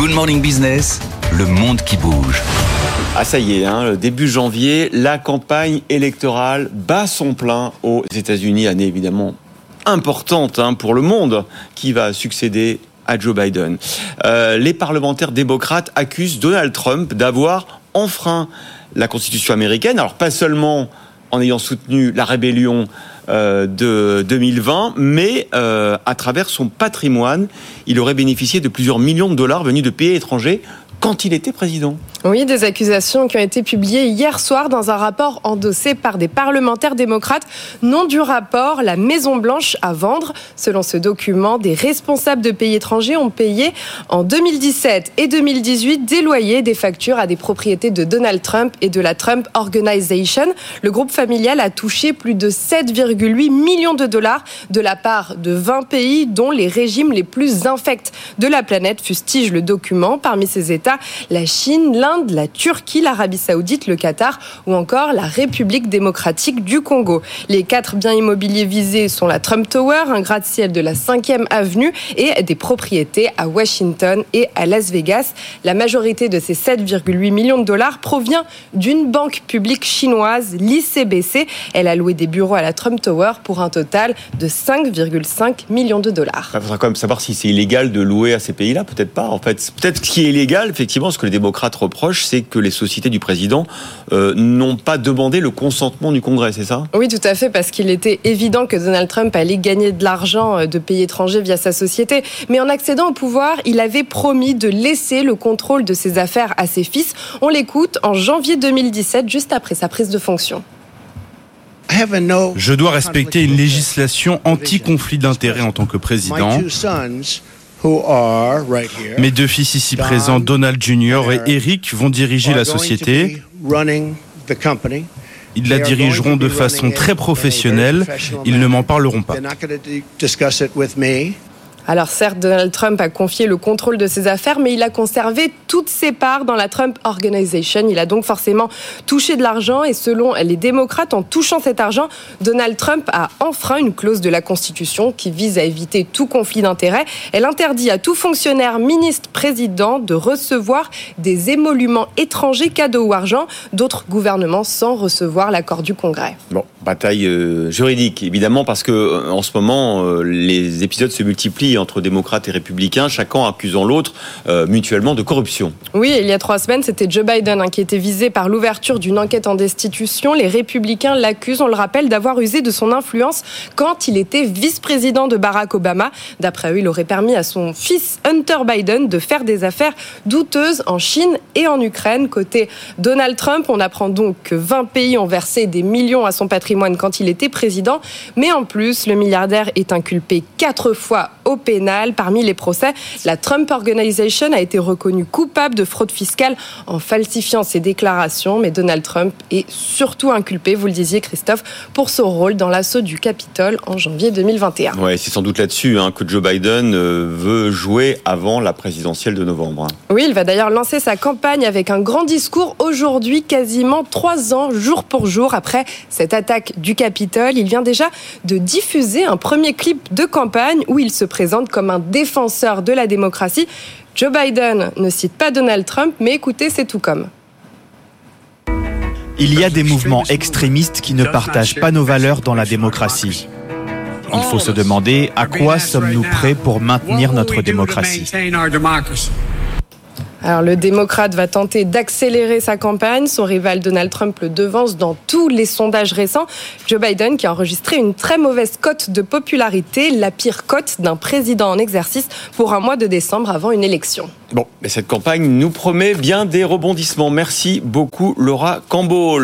Good Morning Business, le monde qui bouge. Ah ça y est, hein, début janvier, la campagne électorale bat son plein aux États-Unis, année évidemment importante hein, pour le monde qui va succéder à Joe Biden. Euh, les parlementaires démocrates accusent Donald Trump d'avoir enfreint la Constitution américaine. Alors pas seulement en ayant soutenu la rébellion de 2020, mais euh, à travers son patrimoine, il aurait bénéficié de plusieurs millions de dollars venus de pays étrangers quand il était président. Oui, des accusations qui ont été publiées hier soir dans un rapport endossé par des parlementaires démocrates. Nom du rapport, la Maison Blanche à vendre. Selon ce document, des responsables de pays étrangers ont payé en 2017 et 2018 des loyers, des factures à des propriétés de Donald Trump et de la Trump Organization. Le groupe familial a touché plus de 7,8 millions de dollars de la part de 20 pays, dont les régimes les plus infects de la planète, fustige le document. Parmi ces États, la Chine, l'Inde, la Turquie, l'Arabie Saoudite, le Qatar ou encore la République démocratique du Congo. Les quatre biens immobiliers visés sont la Trump Tower, un gratte-ciel de la 5e avenue et des propriétés à Washington et à Las Vegas. La majorité de ces 7,8 millions de dollars provient d'une banque publique chinoise, l'ICBC. Elle a loué des bureaux à la Trump Tower pour un total de 5,5 millions de dollars. Il faudra quand même savoir si c'est illégal de louer à ces pays-là. Peut-être pas. En fait, peut-être ce qui est illégal, effectivement, ce que les démocrates c'est que les sociétés du président euh, n'ont pas demandé le consentement du Congrès, c'est ça? Oui, tout à fait, parce qu'il était évident que Donald Trump allait gagner de l'argent euh, de pays étrangers via sa société. Mais en accédant au pouvoir, il avait promis de laisser le contrôle de ses affaires à ses fils. On l'écoute en janvier 2017, juste après sa prise de fonction. Je dois respecter une législation anti-conflit d'intérêts en tant que président. Mes deux fils ici présents, Donald Jr. et Eric, vont diriger la société. Ils la dirigeront de façon très professionnelle. Ils ne m'en parleront pas. Alors certes, Donald Trump a confié le contrôle de ses affaires, mais il a conservé toutes ses parts dans la Trump Organization. Il a donc forcément touché de l'argent et selon les démocrates, en touchant cet argent, Donald Trump a enfreint une clause de la Constitution qui vise à éviter tout conflit d'intérêts. Elle interdit à tout fonctionnaire, ministre, président de recevoir des émoluments étrangers, cadeaux ou argent d'autres gouvernements sans recevoir l'accord du Congrès. Bataille euh, juridique, évidemment, parce que euh, en ce moment, euh, les épisodes se multiplient entre démocrates et républicains, chacun accusant l'autre euh, mutuellement de corruption. Oui, il y a trois semaines, c'était Joe Biden hein, qui était visé par l'ouverture d'une enquête en destitution. Les républicains l'accusent, on le rappelle, d'avoir usé de son influence quand il était vice-président de Barack Obama. D'après eux, il aurait permis à son fils Hunter Biden de faire des affaires douteuses en Chine et en Ukraine. Côté Donald Trump, on apprend donc que 20 pays ont versé des millions à son patrimoine quand il était président. Mais en plus, le milliardaire est inculpé quatre fois au pénal. Parmi les procès, la Trump Organization a été reconnue coupable de fraude fiscale en falsifiant ses déclarations, mais Donald Trump est surtout inculpé, vous le disiez Christophe, pour son rôle dans l'assaut du Capitole en janvier 2021. Ouais, c'est sans doute là-dessus hein, que Joe Biden euh, veut jouer avant la présidentielle de novembre. hein. Oui, il va d'ailleurs lancer sa campagne avec un grand discours aujourd'hui, quasiment trois ans, jour pour jour, après cette attaque du Capitole. Il vient déjà de diffuser un premier clip de campagne où il se présente comme un défenseur de la démocratie. Joe Biden ne cite pas Donald Trump, mais écoutez, c'est tout comme. Il y a des mouvements extrémistes qui ne partagent pas nos valeurs dans la démocratie. Il faut se demander à quoi sommes-nous prêts pour maintenir notre démocratie? Alors le démocrate va tenter d'accélérer sa campagne. Son rival Donald Trump le devance dans tous les sondages récents. Joe Biden qui a enregistré une très mauvaise cote de popularité, la pire cote d'un président en exercice pour un mois de décembre avant une élection. Bon, mais cette campagne nous promet bien des rebondissements. Merci beaucoup Laura Cambo.